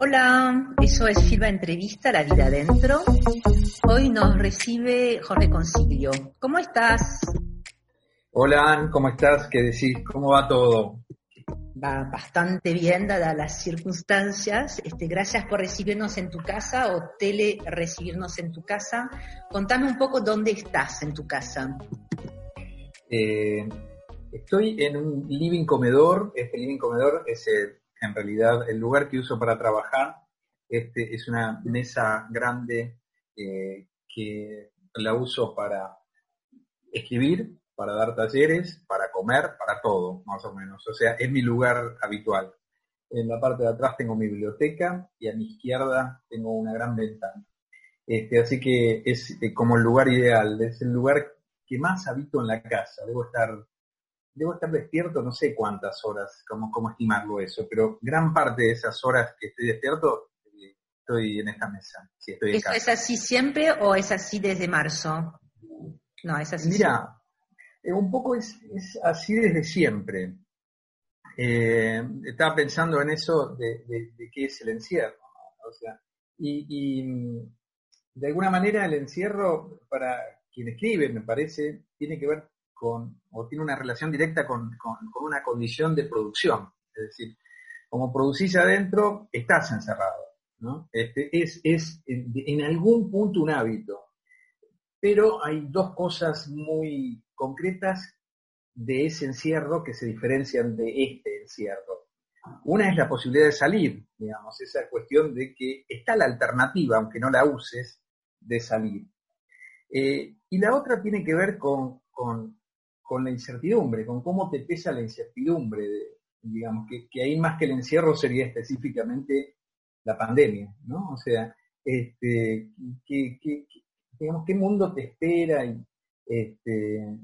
Hola, eso es Filma Entrevista, La Vida Adentro. Hoy nos recibe Jorge Concilio. ¿Cómo estás? Hola, Ann, ¿cómo estás? ¿Qué decís? ¿Cómo va todo? Va bastante bien, dadas las circunstancias. Este, gracias por recibirnos en tu casa o tele recibirnos en tu casa. Contame un poco dónde estás en tu casa. Eh, estoy en un living comedor. Este living comedor es el- en realidad el lugar que uso para trabajar. Este es una mesa grande eh, que la uso para escribir, para dar talleres, para comer, para todo, más o menos. O sea, es mi lugar habitual. En la parte de atrás tengo mi biblioteca y a mi izquierda tengo una gran ventana. Este, así que es eh, como el lugar ideal, es el lugar que más habito en la casa. Debo estar, debo estar despierto no sé cuántas horas, cómo, cómo estimarlo eso, pero gran parte de esas horas que estoy despierto eh, estoy en esta mesa. Si estoy ¿Eso es así siempre o es así desde marzo? No, es así. Mira, eh, un poco es, es así desde siempre. Eh, estaba pensando en eso de, de- de qué es el encierro. ¿no? O sea, y, y, mm, de alguna manera el encierro, para quien escribe, me parece, tiene que ver o tiene una relación directa con, con- una condición de producción. Es decir, como producís adentro, estás encerrado. ¿no? Este, es es en, algún punto un hábito pero hay dos cosas muy concretas de ese encierro que se diferencian de este encierro. Una es la posibilidad de salir, digamos, esa cuestión de que está la alternativa, aunque no la uses, de salir. Eh, y la otra tiene que ver con- con la incertidumbre, con cómo te pesa la incertidumbre, digamos, que, que ahí más que el encierro sería específicamente la pandemia, ¿no? O sea, este, digamos, qué mundo te espera, este,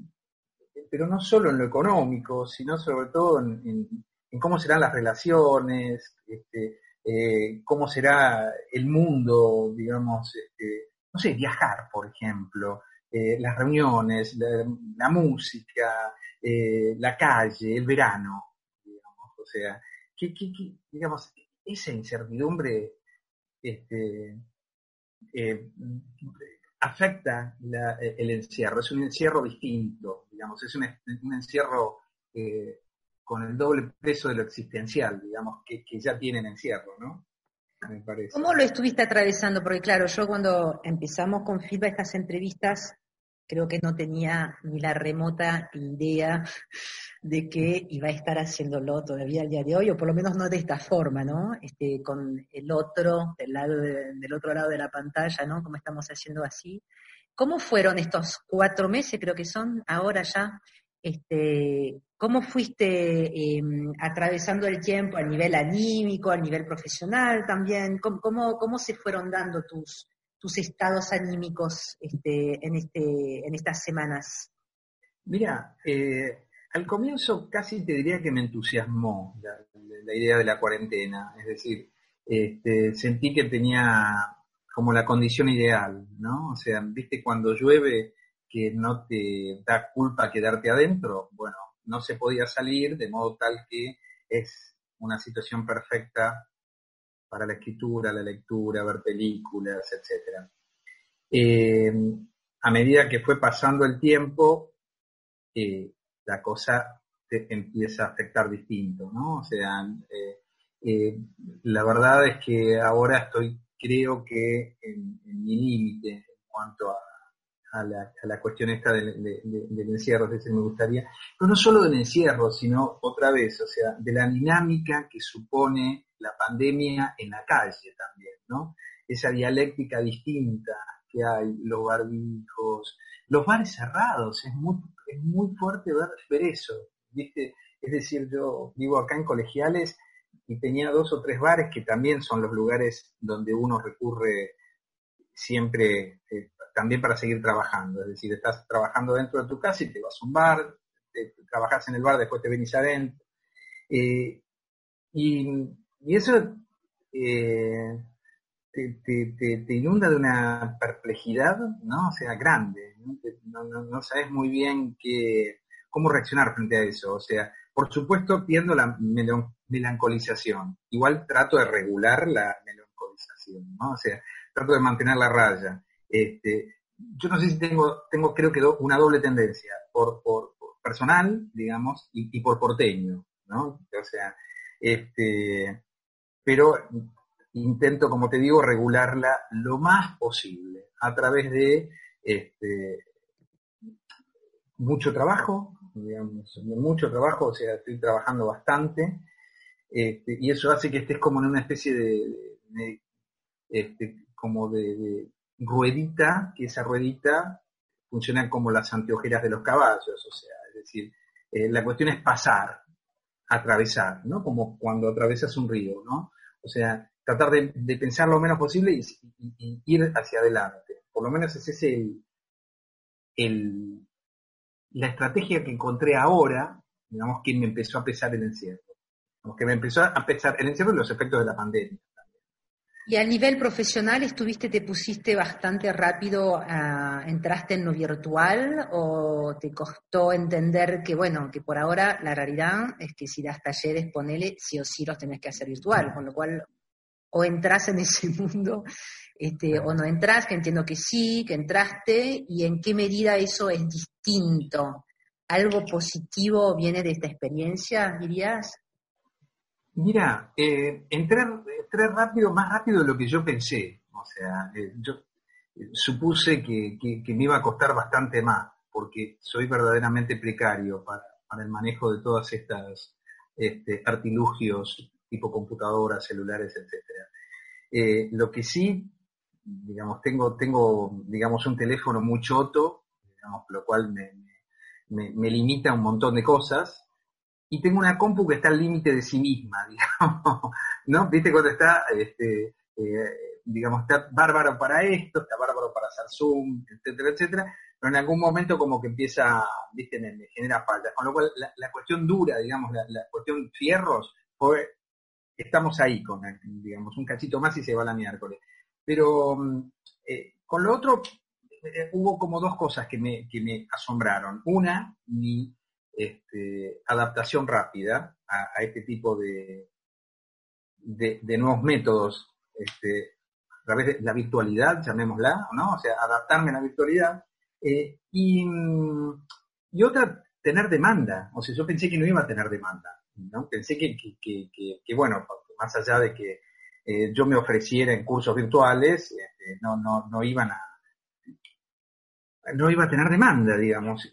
pero no solo en lo económico, sino sobre todo en cómo serán las relaciones, este, eh, cómo será el mundo, digamos, este, no sé, viajar, por ejemplo, eh, las reuniones, la, música, eh, la calle, el verano, digamos, o sea, que, que- digamos, esa incertidumbre este, eh, afecta el encierro, es un encierro distinto, digamos, es un, encierro con el doble peso de lo existencial, digamos, que, que ya tienen encierro, ¿no? Me. ¿Cómo lo estuviste atravesando? Porque claro, yo cuando empezamos con Filma estas entrevistas, creo que no tenía ni la remota idea de que iba a estar haciéndolo todavía al día de hoy, o por lo menos no de esta forma, ¿no? Este, con el otro, del, lado de- del otro lado de la pantalla, ¿no? Como estamos haciendo así. ¿Cómo fueron estos cuatro meses, creo que son, ahora ya? Este, ¿Cómo fuiste eh, atravesando el tiempo a nivel anímico, a nivel profesional también? ¿Cómo, cómo, cómo se fueron dando tus, tus estados anímicos este, en, este, en estas semanas? Mira, eh, al comienzo casi te diría que me entusiasmó la, idea de la cuarentena, es decir, este, sentí que tenía como la condición ideal, ¿no? O sea, viste cuando llueve que no te da culpa quedarte adentro, bueno, no se podía salir de modo tal que es una situación perfecta para la escritura, la lectura, ver películas, etcétera. Eh, a medida que fue pasando el tiempo, eh, la cosa te empieza a afectar distinto, ¿no? O sea, eh, eh, la verdad es que ahora estoy, creo que en, mi límite en cuanto a, la, cuestión esta del, de- de- del encierro, que me gustaría, pero no solo del encierro, sino otra vez, o sea, de la dinámica que supone la pandemia en la calle también, ¿no? Esa dialéctica distinta que hay, los barbijos, los bares cerrados, es muy, es muy fuerte ver, eso, ¿viste? Es decir, yo vivo acá en Colegiales y tenía dos o tres bares que también son los lugares donde uno recurre siempre eh, también para seguir trabajando. Es decir, estás trabajando dentro de tu casa y te vas a un bar, trabajas en el bar, después te venís adentro. Eh, y, eso eh, te, inunda de una perplejidad, ¿no? O sea, grande. No, sabes muy bien qué, cómo reaccionar frente a eso. O sea, por supuesto, pierdo la melancolización. Igual trato de regular la melancolización, ¿no? O sea, trato de mantener la raya. Este, yo no sé si tengo, tengo creo que una doble tendencia, por, por, personal, digamos, y, por porteño, ¿no? O sea, este, pero intento, como te digo, regularla lo más posible a través de este, mucho trabajo, digamos, mucho trabajo, o sea, estoy trabajando bastante, este, y eso hace que estés como en una especie de, este, como de, ruedita, que esa ruedita funciona como las anteojeras de los caballos, o sea, es decir, eh, la cuestión es pasar, atravesar, ¿no? Como cuando atravesas un río, ¿no? O sea, tratar de, pensar lo menos posible y, ir hacia adelante. Por lo menos ese es el, el, la estrategia que encontré ahora, digamos, que me empezó a pesar el encierro. que me empezó a pesar el encierro y los efectos de la pandemia. Y a nivel profesional estuviste, te pusiste bastante rápido, ah, entraste en lo virtual o te costó entender que, bueno, que por ahora la realidad es que si das talleres, ponele, sí o sí los tenés que hacer virtual, con lo cual o entras en ese mundo este, o no entras, que entiendo que sí, que entraste, y en qué medida eso es distinto. ¿Algo positivo viene de esta experiencia, dirías? Mira, eh, entré, rápido, más rápido de lo que yo pensé. O sea, eh, yo eh, supuse que, me iba a costar bastante más, porque soy verdaderamente precario para, el manejo de todas estas este, artilugios tipo computadoras, celulares, etcétera. Eh, lo que sí, digamos, tengo, tengo, digamos, un teléfono muy choto, lo cual me, me limita un montón de cosas, y tengo una compu que está al límite de sí misma, digamos, ¿no? ¿Viste cuando está, este, eh, digamos, está bárbaro para esto, está bárbaro para hacer Zoom, etcétera, etcétera, pero en algún momento como que empieza, viste, me, genera falta. Con lo cual, la, cuestión dura, digamos, la, cuestión fierros, estamos ahí con, digamos, un cachito más y se va la miércoles. Pero mm, eh, con lo otro, eh, hubo como dos cosas que me, que me asombraron. Una, mi este, adaptación rápida a, este tipo de, de, nuevos métodos, este, a través de la virtualidad, llamémosla, ¿no? O sea, adaptarme a la virtualidad. Eh, y, y, otra, tener demanda. O sea, yo pensé que no iba a tener demanda, ¿no? Pensé que, que, bueno, más allá de que eh, yo me ofreciera en cursos virtuales, este, no, no, no iban a no iba a tener demanda, digamos.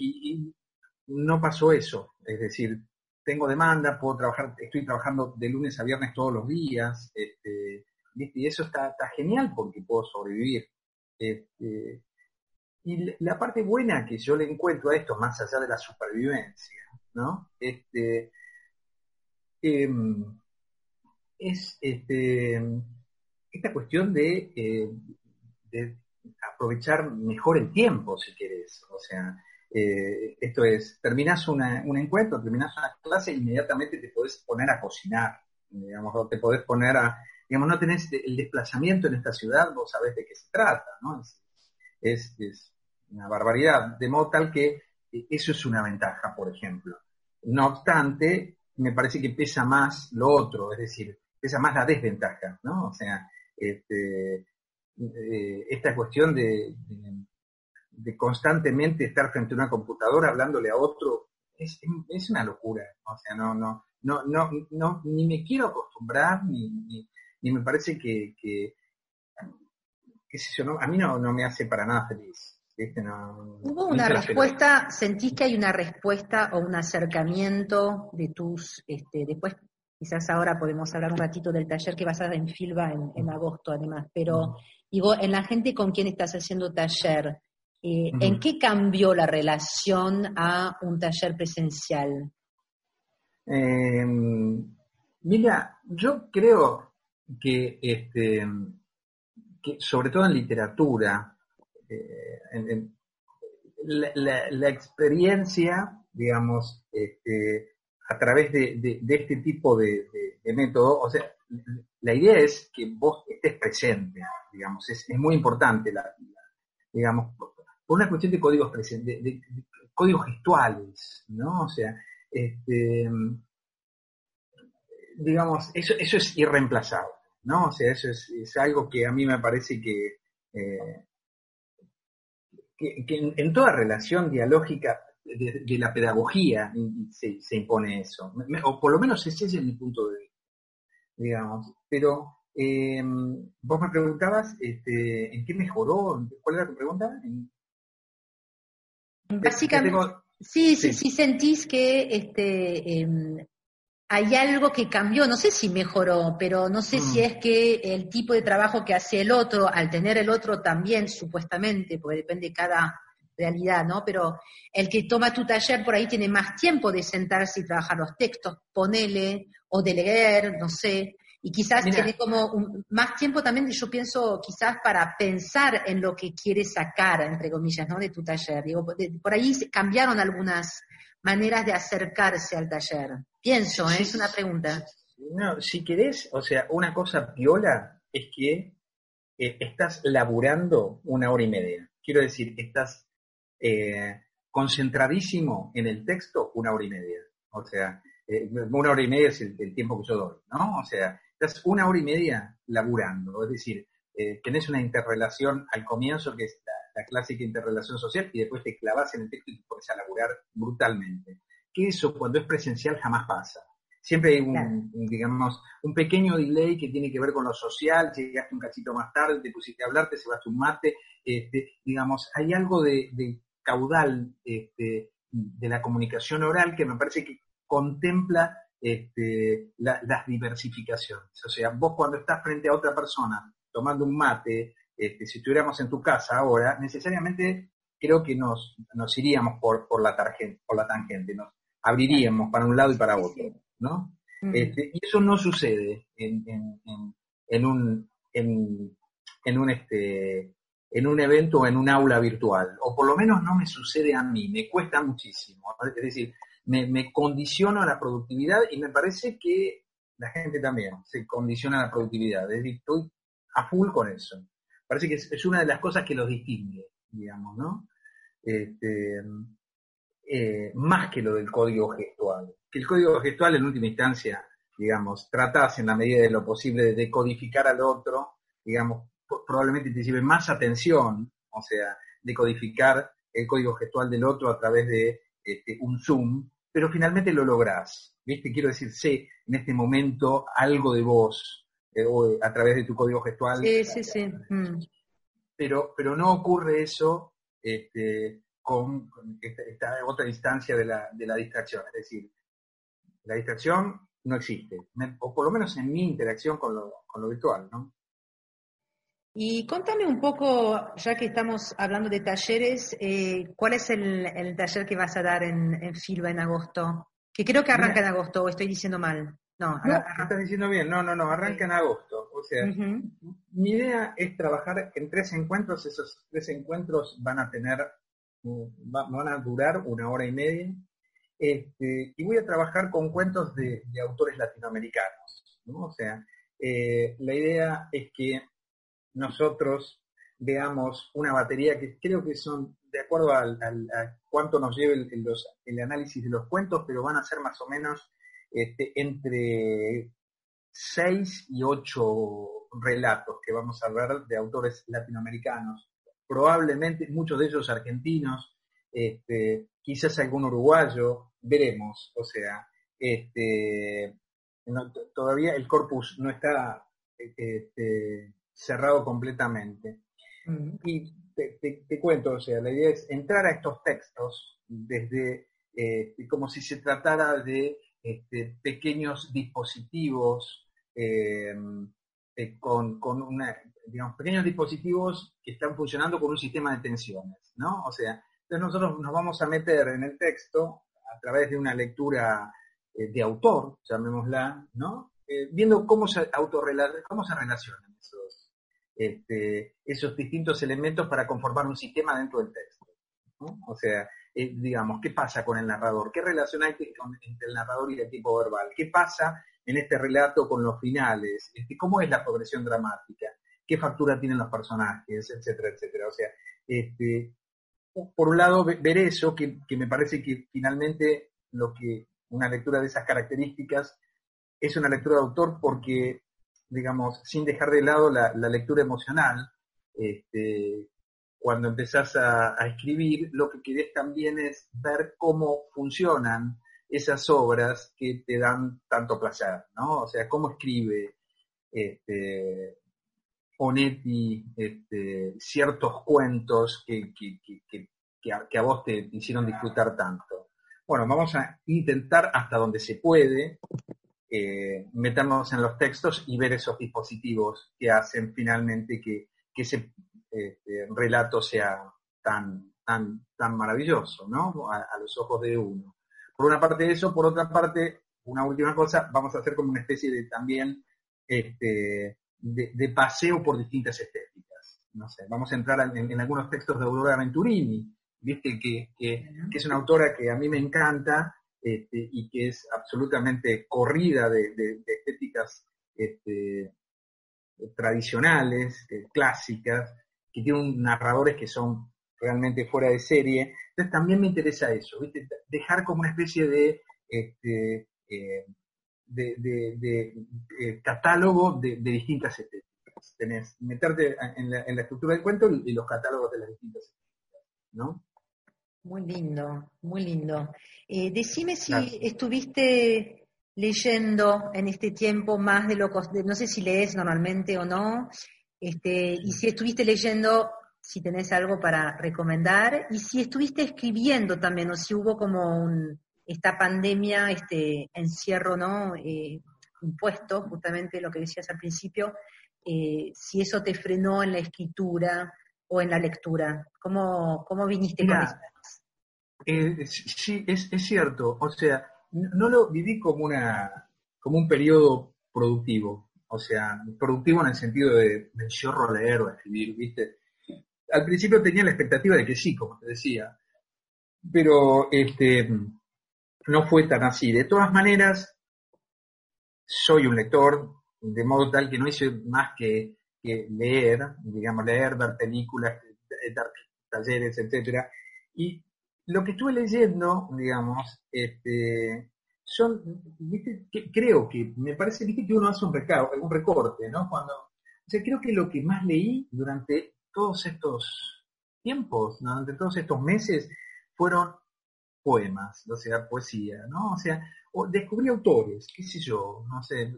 No pasó eso. Es decir, tengo demanda, puedo trabajar, estoy trabajando de lunes a viernes todos los días, este, y eso está, genial porque puedo sobrevivir. Este, y la parte buena que yo le encuentro a esto, más allá de la supervivencia, ¿no? Este, em, es este, esta cuestión de, eh, de aprovechar mejor el tiempo, si querés. O sea, eh, esto es, terminas un encuentro, terminas una clase, inmediatamente te podés poner a cocinar, digamos, o te podés poner a, digamos, no tenés el desplazamiento en esta ciudad, vos sabés de qué se trata, ¿no? Es, una barbaridad, de modo tal que eh, eso es una ventaja, por ejemplo. No obstante, me parece que pesa más lo otro, es decir, pesa más la desventaja, ¿no? O sea, este, eh, esta cuestión de constantemente estar frente a una computadora hablándole a otro, es, es una locura. O sea, no, no, no, no, no, ni me quiero acostumbrar, ni, ni, me parece que, que qué sé yo, no, a mí no, no me hace para nada feliz. ¿Hubo una respuesta, sentís que hay una respuesta o un acercamiento de tus, este, después quizás ahora podemos hablar un ratito del taller que vas a dar en Filba en, en agosto además, pero digo, en la gente con quien estás haciendo taller, eh, ¿En qué cambió la relación a un taller presencial? Em, mira, yo creo que este, que sobre todo en literatura, eh, en- en- la, la- la experiencia, digamos, este, a través de, de- de este tipo de, método, o sea, la idea es que vos estés presente, digamos, es, es muy importante, la, la- digamos, por una cuestión de códigos de, códigos gestuales, ¿no? O sea, este, digamos, eso, eso es irreemplazable, ¿no? O sea, eso es, algo que a mí me parece que, eh, que, en, toda relación dialógica de, la pedagogía se, se impone eso, o por lo menos ese es mi punto de vista, digamos. Pero eh, vos me preguntabas este, en qué mejoró, ¿cuál era tu pregunta? Básicamente, tengo- sí, sí, sí. sí sentís que este, em, hay algo que cambió, no sé si mejoró, pero no sé si Mm. es que el tipo de trabajo que hace el otro, al tener el otro también, supuestamente, porque depende de cada realidad, ¿no? Pero el que toma tu taller por ahí tiene más tiempo de sentarse y trabajar los textos, ponele, o de leer, no sé, y quizás Mira. tiene como un- más tiempo también, yo pienso, quizás para pensar en lo que quiere sacar, entre comillas, ¿no? De tu taller. Digo, de- por ahí cambiaron algunas maneras de acercarse al taller. Pienso, ¿eh? Sí, es una pregunta. No, si querés, o sea, una cosa piola es que eh, estás laburando una hora y media. Quiero decir, estás eh, concentradísimo en el texto una hora y media. O sea, una hora y media es el, el tiempo que yo doy, ¿no? O sea, estás una hora y media laburando. Es decir, eh, tenés una interrelación al comienzo, que es la, la clásica interrelación social, y después te clavas en el texto y te pones a laburar brutalmente. Que eso cuando es presencial jamás pasa. Siempre hay un, Claro. un, digamos, un pequeño delay que tiene que ver con lo social, llegaste un cachito más tarde, te pusiste a hablar, te llevaste un mate, este, digamos, hay algo de, de caudal este, de la comunicación oral que me parece que contempla este, la- las diversificaciones. O sea, vos cuando estás frente a otra persona tomando un mate, este, si estuviéramos en tu casa ahora, necesariamente creo que nos, nos iríamos por, por, la por la tangente, nos abriríamos para un lado y para otro. ¿no? Este, y eso no sucede en, en- en- en un, en, en un, este, en un evento o en un aula virtual, o por lo menos no me sucede a mí, me cuesta muchísimo. Es decir, me, condiciono a la productividad y me parece que la gente también se condiciona a la productividad. Estoy a full con eso. Parece que es, una de las cosas que los distingue, digamos, ¿no? Este, eh, más que lo del código gestual. Que el código gestual en última instancia, digamos, tratas en la medida de lo posible de decodificar al otro, digamos, probablemente te más atención, o sea, decodificar el código gestual del otro a través de este, un Zoom, pero finalmente lo lográs. ¿Viste? Quiero decir, sé en este momento algo de vos eh, o a través de tu código gestual Sí, sí, sí. Mm. pero, pero no ocurre eso este, con, con esta, esta otra instancia de la, de la distracción. Es decir, la distracción no existe, o por lo menos en mi interacción con lo, con lo virtual, ¿no? Y contame un poco, ya que estamos hablando de talleres, eh, ¿cuál es el, el taller que vas a dar en, en Filba en agosto? Que creo que arranca en agosto, o estoy diciendo mal. No, No, arra- ¿qué estás diciendo bien, no, no, no, arranca en agosto. O sea, mi idea es trabajar en tres encuentros, esos tres encuentros van a tener, va- van a durar una hora y media, este, y voy a trabajar con cuentos de, de autores latinoamericanos, ¿no? O sea, eh, la idea es que nosotros veamos una batería que creo que son, de acuerdo a cuánto nos lleve el, análisis de los cuentos, pero van a ser más o menos este, entre seis y ocho relatos que vamos a ver de autores latinoamericanos, probablemente muchos de ellos argentinos, este, quizás algún uruguayo, veremos, o sea, este, todavía el corpus no está cerrado completamente. Mm. Y te, te- te cuento, o sea, la idea es entrar a estos textos desde eh, como si se tratara de este, pequeños dispositivos eh, eh, con, con una, digamos, pequeños dispositivos que están funcionando con un sistema de tensiones, ¿no? O sea, entonces nosotros nos vamos a meter en el texto a través de una lectura de autor, llamémosla, ¿no? Viendo cómo se autorrela- cómo se relacionan esos, este, esos distintos elementos para conformar un sistema dentro del texto. O sea, eh, digamos, ¿qué pasa con el narrador? ¿Qué relación hay entre el narrador y el tipo verbal? ¿Qué pasa en este relato con los finales? Este, ¿Cómo es la progresión dramática? ¿Qué factura tienen los personajes? Etcétera, etcétera. O sea, este, por un lado, ver eso, que, que me parece que finalmente lo que una lectura de esas características es una lectura de autor porque, digamos, sin dejar de lado la, lectura emocional, este, cuando empezás a, escribir, lo que querés también es ver cómo funcionan esas obras que te dan tanto placer, ¿no? O sea, cómo escribe este, Onetti este, ciertos cuentos que, que, que, que a vos te hicieron disfrutar tanto. Bueno, vamos a intentar hasta donde se puede eh, meternos en los textos y ver esos dispositivos que hacen finalmente que, ese este, relato sea tan, tan, tan maravilloso, ¿no? A, los ojos de uno. Por una parte eso, por otra parte, una última cosa, vamos a hacer como una especie de también este, de, paseo por distintas estéticas. Vamos a entrar en, algunos textos de Aurora Venturini, viste que, es una autora que a mí me encanta este, y que es absolutamente corrida de, estéticas este, tradicionales, eh, clásicas, que tienen narradores que son realmente fuera de serie. Entonces también me interesa eso, dejar como una especie de, este, eh, de, catálogo de, distintas estéticas. Tenés, meterte en la, estructura del cuento y, los catálogos de las distintas estéticas. Muy lindo, muy lindo. Eh, decime si estuviste leyendo en este tiempo más de lo que, no sé si lees normalmente o no, este, y si estuviste leyendo, si tenés algo para recomendar, y si estuviste escribiendo también, o si hubo como un, esta pandemia, este encierro, ¿no? Eh, impuesto, justamente lo que decías al principio, eh, si eso te frenó en la escritura o en la lectura. ¿Cómo, cómo viniste con eso? Eh, sí, es, es, cierto. O sea, no lo viví como, una, como un periodo productivo. O sea, productivo en el sentido de me chorro leer o escribir, ¿viste? Al principio tenía la expectativa de que sí, como te decía. Pero este, no fue tan así. De todas maneras, soy un lector, de modo tal que no hice más que, que leer, digamos, leer, ver películas, dar talleres, etcétera. Y lo que estuve leyendo, digamos, este, son, creo que, me parece, viste que uno hace un, recao, un recorte, ¿no? Cuando, o sea, creo que lo que más leí durante todos estos tiempos, durante todos estos meses, fueron poemas, o sea, poesía, ¿no? O sea, o descubrí autores, qué sé yo, no sé,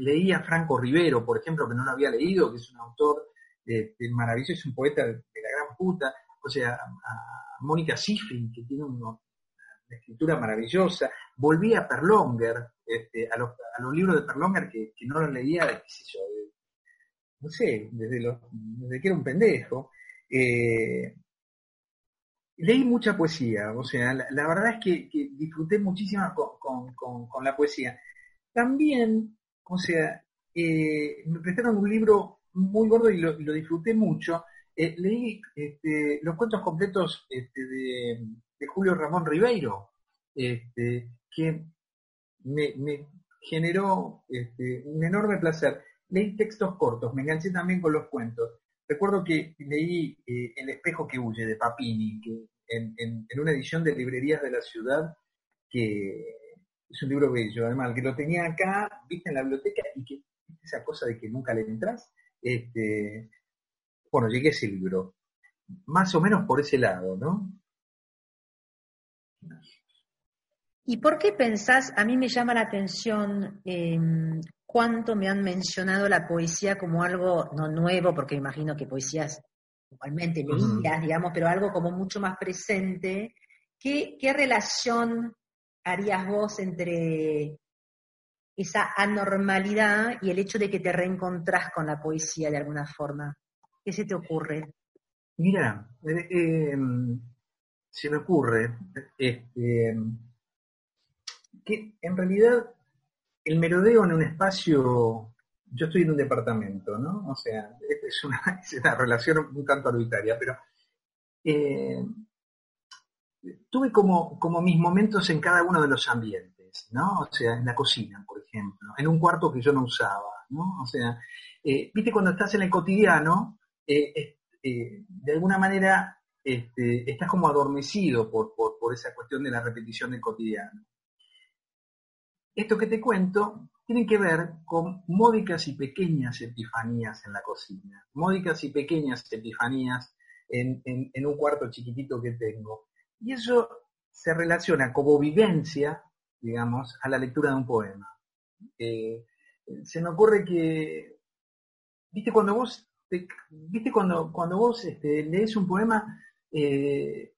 leí a Franco Rivero, por ejemplo, que no lo había leído, que es un autor eh, maravilloso, es un poeta de, la gran puta, o sea, a Mónica Sifrin, que tiene un, una escritura maravillosa. Volví a Perlonger, este, a, los, a, los, libros de Perlonger que, que no los leía, qué sé yo, no sé, desde, que era un pendejo. Eh, leí mucha poesía, o sea, la, verdad es que, disfruté muchísimo con, la poesía. También, o sea, eh, me prestaron un libro muy gordo y lo, disfruté mucho, eh, leí este, los cuentos completos este, de, Julio Ramón Ribeiro, este, que me, generó un enorme placer. Leí textos cortos, me enganché también con los cuentos. Recuerdo que leí eh, El espejo que huye de Papini, que en, una edición de Librerías de la Ciudad, que es un libro bello, además, que lo tenía acá, viste, en la biblioteca, y que esa cosa de que nunca le entras, este, bueno, llegué a ese libro. Más o menos por ese lado, ¿no? ¿Y por qué pensás, a mí me llama la atención eh, cuánto me han mencionado la poesía como algo, no nuevo, porque imagino que poesías igualmente leídas, digamos, pero algo como mucho más presente. ¿Qué, ¿Qué relación harías vos entre esa anormalidad y el hecho de que te reencontrás con la poesía de alguna forma? ¿Qué se te ocurre? Mira, eh, eh, se me ocurre este, que en realidad el merodeo en un espacio yo estoy en un departamento, ¿no? O sea, es una, relación un tanto arbitraria, pero eh, tuve como, mis momentos en cada uno de los ambientes, ¿no? O sea, en la cocina, por ejemplo, en un cuarto que yo no usaba, ¿no? O sea, eh, viste cuando estás en el cotidiano, eh, de alguna manera este, estás como adormecido por esa cuestión de la repetición del cotidiano. Esto que te cuento tiene que ver con módicas y pequeñas epifanías en la cocina, módicas y pequeñas epifanías en, en- un cuarto chiquitito que tengo. Y eso se relaciona como vivencia, digamos, a la lectura de un poema. Eh, se me ocurre que, viste, cuando vos, te- viste, cuando, cuando vos este, lees un poema, eh,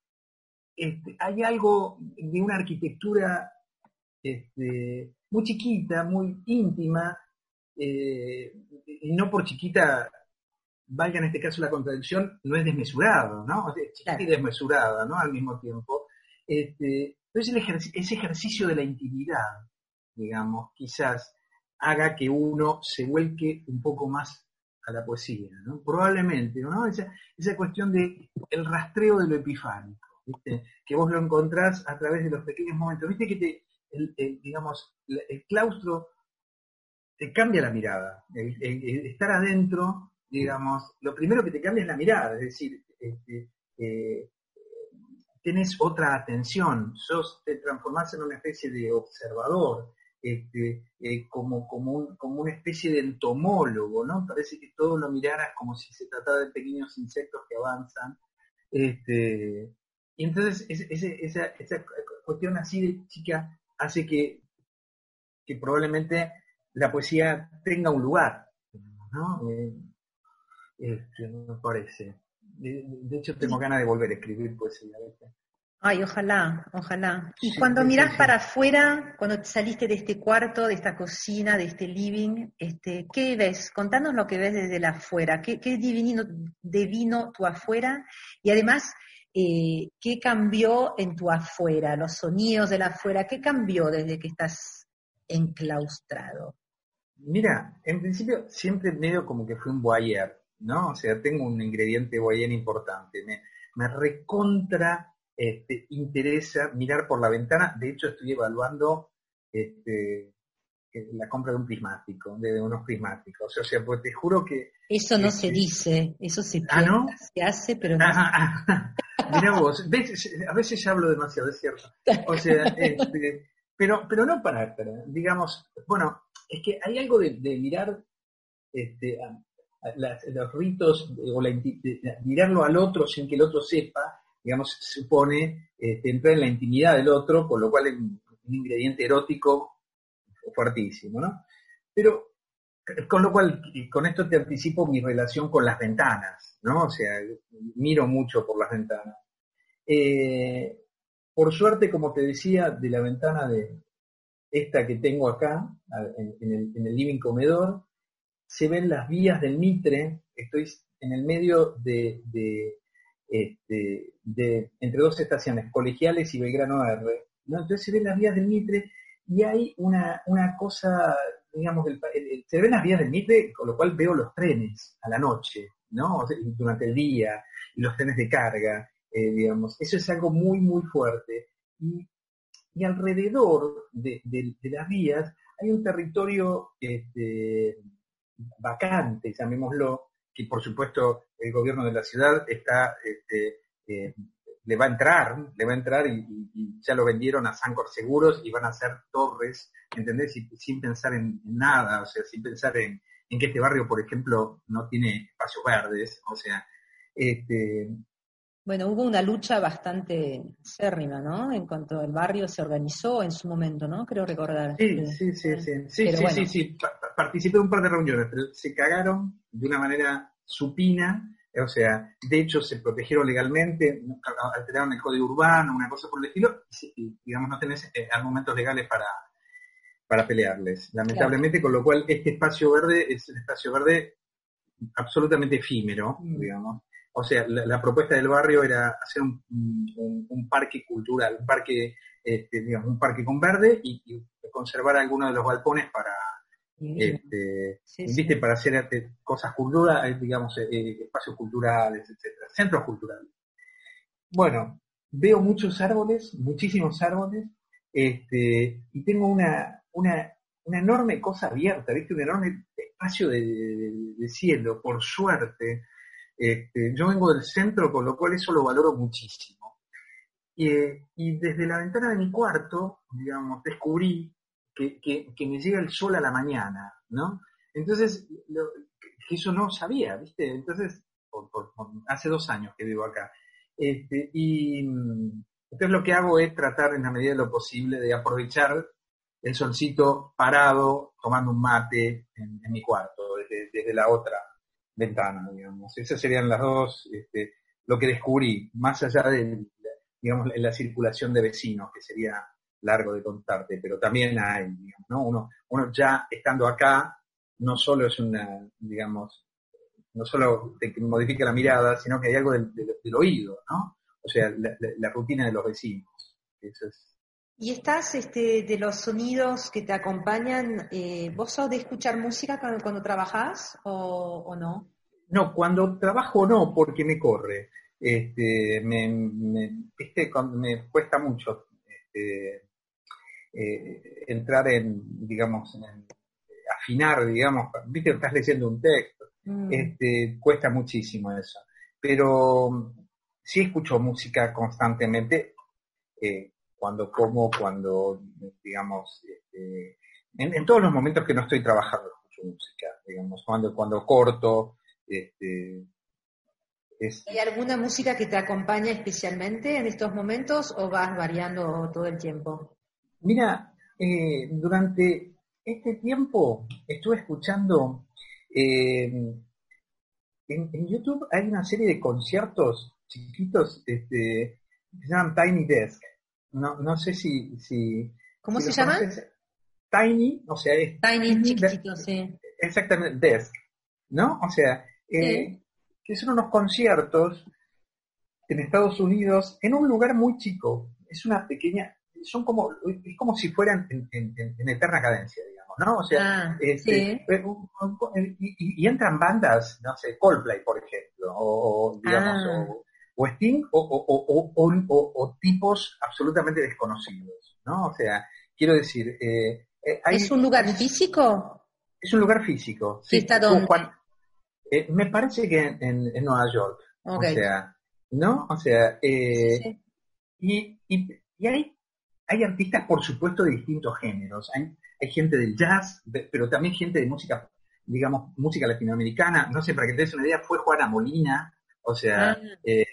este, hay algo de una arquitectura este, muy chiquita, muy íntima, eh, y no por chiquita, valga en este caso la contradicción, no es desmesurado, ¿no? O sea, es chiquita y desmesurada, ¿no? Al mismo tiempo. Este, pero es el ese ejercicio de la intimidad, digamos, quizás haga que uno se vuelque un poco más a la poesía, ¿no? Probablemente, ¿no? Esa, esa cuestión de el rastreo de lo epifánico, ¿viste? Que vos lo encontrás a través de los pequeños momentos. ¿Viste que te, el, digamos, el claustro te cambia la mirada. El, estar adentro, digamos, lo primero que te cambia es la mirada, es decir, este, eh, tenés otra atención, sos, te transformás en una especie de observador, este, eh, como, como, un- como una especie de entomólogo, ¿no? Parece que todo lo miraras como si se tratara de pequeños insectos que avanzan. Este, y entonces esa, esa cuestión así de chica hace que, que probablemente la poesía tenga un lugar, ¿no? Eh, este, me parece. De, de hecho, tengo ganas de volver a escribir poesía. Ay, ojalá, ojalá. Y Sí, cuando sí. para afuera, cuando saliste de este cuarto, de esta cocina, de este living, este, ¿qué ves? Contanos lo que ves desde la afuera. ¿Qué, qué divino, divino tu afuera? Y además, eh, ¿qué cambió en tu afuera? Los sonidos de la afuera, ¿qué cambió desde que estás enclaustrado? Mira, en principio siempre medio como que fui un voyeur, ¿no? O sea, tengo un ingrediente voyeur importante. Me, me recontra este, interesa mirar por la ventana. De hecho, estoy evaluando este, la compra de un prismático, de unos prismáticos. O sea, pues te juro que Eso no se dice, eso se Ah, piensa, ¿no? se hace, pero no Ah, ah, ah. Mirá vos, ¿ves? a veces ya hablo demasiado, es cierto. O sea, este, pero, pero no para, para, digamos, bueno, es que hay algo de, de mirar este, a- a las- los ritos o la, de mirarlo al otro sin que el otro sepa, digamos, supone este, entrar en la intimidad del otro, con lo cual es un, un ingrediente erótico fuertísimo, ¿no? Pero con lo cual, con esto te anticipo mi relación con las ventanas, ¿no? O sea, miro mucho por las ventanas. Eh, por suerte, como te decía, de la ventana de esta que tengo acá, en, el, living comedor, se ven las vías del Mitre, estoy en el medio este, de- entre dos estaciones, Colegiales y Belgrano R, ¿no? Entonces se ven las vías del Mitre y hay una, una cosa, digamos, se ven las vías del Mitre, con lo cual veo los trenes a la noche, ¿no? Durante el día, y los trenes de carga, eh, digamos. Eso es algo muy, muy fuerte. Y, alrededor de, de- de las vías hay un territorio este, vacante, llamémoslo, que por supuesto el gobierno de la ciudad está, este, eh, le va a entrar, le va a entrar y, y- y ya lo vendieron a Sancor Seguros y van a hacer torres, ¿entendés? Y, sin pensar en, nada, o sea, sin pensar en, en que este barrio, por ejemplo, no tiene espacios verdes, o sea, este, Bueno, hubo una lucha bastante acérrima, ¿no? En cuanto el barrio se organizó en su momento, ¿no? Creo recordar. Sí, sí, sí, sí, sí, sí, bueno. sí, sí. Pa- pa- Participé en un par de reuniones, pero se cagaron de una manera supina, o sea, de hecho se protegieron legalmente, alteraron el código urbano, una cosa por el estilo, y, digamos, no tenés eh, argumentos legales para, para pelearles, lamentablemente, con lo cual este espacio verde es un espacio verde absolutamente efímero, Mm. digamos. O sea, la, la propuesta del barrio era hacer un, un- un parque cultural, un parque, este, digamos, un parque con verde y, y conservar algunos de los balcones para. Este, Sí, sí. viste, para hacer cosas culturales, digamos, eh, eh, espacios culturales, etcétera, centros culturales. Bueno, veo muchos árboles, muchísimos árboles, este, y tengo una, una, una enorme cosa abierta, viste, un enorme espacio de, de- de cielo, por suerte. Este, yo vengo del centro, con lo cual eso lo valoro muchísimo. Y, eh, y desde la ventana de mi cuarto, digamos, descubrí que, me llega el sol a la mañana, ¿no? Entonces, lo- que eso no sabía, ¿viste? Entonces, hace dos años que vivo acá. Este, y entonces lo que hago es tratar en la medida de lo posible de aprovechar el solcito parado, tomando un mate en, en mi cuarto, desde, desde la otra ventana, digamos. Esas serían las dos, este, lo que descubrí, más allá de, digamos, la circulación de vecinos, que sería largo de contarte, pero también hay, digamos, ¿no? Uno, uno ya estando acá, no solo es una, digamos, no solo te modifica la mirada, sino que hay algo del, del- del oído, ¿no? O sea, la, la- la rutina de los vecinos. Eso es. Y estás este, de los sonidos que te acompañan, eh, ¿vos sos de escuchar música cuando, cuando trabajás o, o no? No, cuando trabajo no, porque me corre. Este, me, me, este, me cuesta mucho este, eh, entrar en, digamos, en afinar, digamos, viste, estás leyendo un texto, Mm. este, cuesta muchísimo eso. Pero mm, sí escucho música constantemente, eh, cuando como, cuando, digamos, este, en, en todos los momentos que no estoy trabajando escucho música, digamos, cuando, cuando corto, este, es, ¿Hay alguna música que te acompaña especialmente en estos momentos o vas variando todo el tiempo? Mira, eh, durante este tiempo estuve escuchando eh, en, en YouTube hay una serie de conciertos chiquitos este, que se llaman Tiny Desk. No, no sé si, si ¿Cómo si se llaman? conoces. Tiny, o sea, es Tiny, chiquitito, sí. exactamente desk, ¿no? O sea, eh, que son unos conciertos en Estados Unidos en un lugar muy chico. Es una pequeña, son como, es como si fueran en, en- en- en eterna cadencia, digamos, ¿no? O sea, Ah, este, sí. eh, y, y- entran bandas, no sé, Coldplay, por ejemplo, o, digamos, Ah. o, o Sting, o, o- tipos absolutamente desconocidos, ¿no? O sea, quiero decir, eh, eh, hay- ¿Es un lugar físico? es un lugar físico. ¿Y está dónde? Juan, eh, me parece que en, en- en Nueva York. O sea, ¿no? O sea, eh, Sí. y, y- y hay, hay artistas, por supuesto, de distintos géneros. Hay, hay gente del jazz, de- pero también gente de música, digamos, música latinoamericana. No sé, para que te des una idea, fue Juana Molina, o sea, Ah. eh,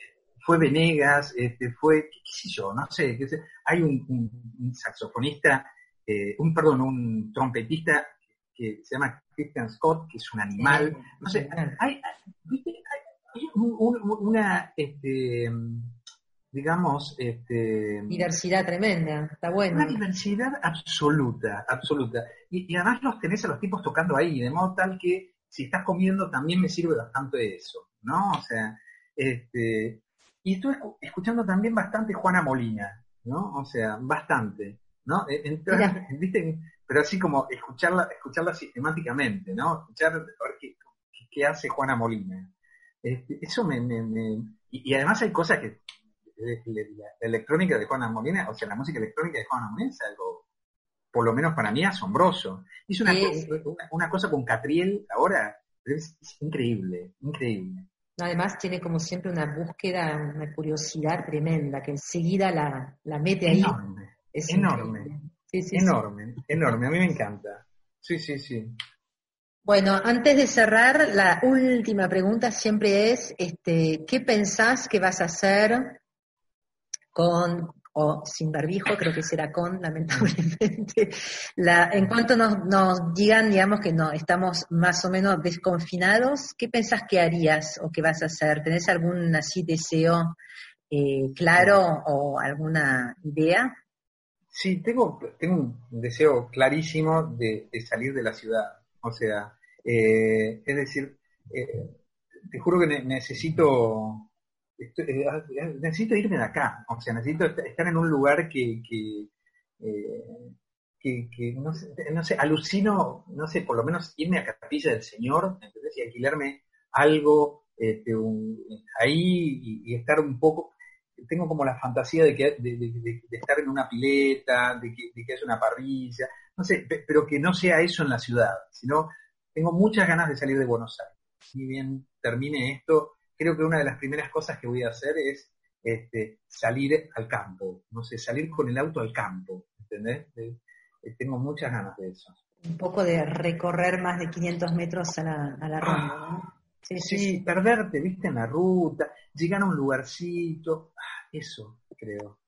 fue Venegas, este, fue, qué, sé yo, no sé, qué sé. hay un, un- un saxofonista, eh, un, perdón, un trompetista que se llama Christian Scott, que es un animal, no sé, hay, hay-. Hay- hay un- un- una, este, digamos, este, Diversidad tremenda, está una bueno. diversidad absoluta, absoluta. Y, y además los tenés a los tipos tocando ahí, de modo tal que si estás comiendo también me sirve bastante eso, ¿no? O sea, este, y estuve escu- escuchando también bastante Juana Molina, ¿no? O sea, bastante, ¿no? E- Mirá. ¿viste? Pero así como escucharla, escucharla sistemáticamente, ¿no? Escuchar qué, qué hace Juana Molina. Este, eso me, me- me- y, y además hay cosas que la, electrónica de Juana Molina, o sea, la música electrónica de Juana Molina es algo, por lo menos para mí, asombroso. Hizo una, Sí. una, una cosa con Catriel ahora, es, es increíble, increíble. Además tiene como siempre una búsqueda, una curiosidad tremenda que enseguida la, la mete ahí. Enorme, Es enorme. Sí, sí. enorme, enorme, a mí me encanta. Sí, sí, sí. Bueno, antes de cerrar, la última pregunta siempre es, este, ¿qué pensás que vas a hacer con o sin barbijo? Creo que será con, lamentablemente. La, en cuanto nos, digan, digamos que no estamos más o menos desconfinados, ¿qué pensás que harías o que vas a hacer? ¿Tenés algún así deseo eh, claro o alguna idea? Sí, tengo, tengo un deseo clarísimo de, salir de la ciudad. O sea, eh, es decir, eh, te juro que ne- necesito, eh, necesito irme de acá. O sea, necesito est- estar en un lugar que, que, eh, que, no, sé, alucino, no sé, por lo menos irme a Capilla del Señor, ¿entendés? Y alquilarme algo este, ahí y, estar un poco, tengo como la fantasía de, que, estar en una pileta, de que, de una parrilla, no sé, pero que no sea eso en la ciudad, sino tengo muchas ganas de salir de Buenos Aires. Si bien termine esto, creo que una de las primeras cosas que voy a hacer es este, salir al campo, no sé, salir con el auto al campo, ¿entendés? Eh, tengo muchas ganas de eso. Un poco de recorrer más de 500 metros a la, a la ronda, ¿no? Sí, sí, perderte, viste, en la ruta, llegar a un lugarcito, ah, eso creo,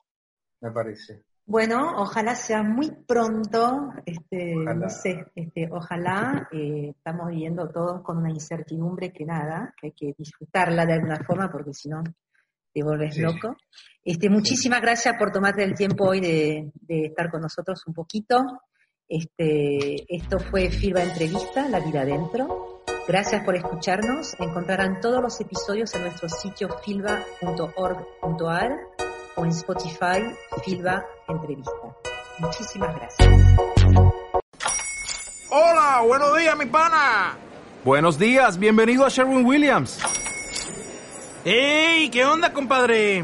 me parece. Bueno, ojalá sea muy pronto, este, no sé, este, ojalá eh, estamos viviendo todos con una incertidumbre que nada, que hay que disfrutarla de alguna forma porque si no te vuelves loco. Este, muchísimas gracias por tomarte el tiempo hoy de, estar con nosotros un poquito. Este, esto fue Filba Entrevista, La Vida Adentro. Gracias por escucharnos. Encontrarán todos los episodios en nuestro sitio filba.org.ar o en Spotify Filba Entrevista. Muchísimas gracias. Hola, buenos días, mi pana. Buenos días, bienvenido a Sherwin Williams. ¡Ey! ¿Qué onda, compadre?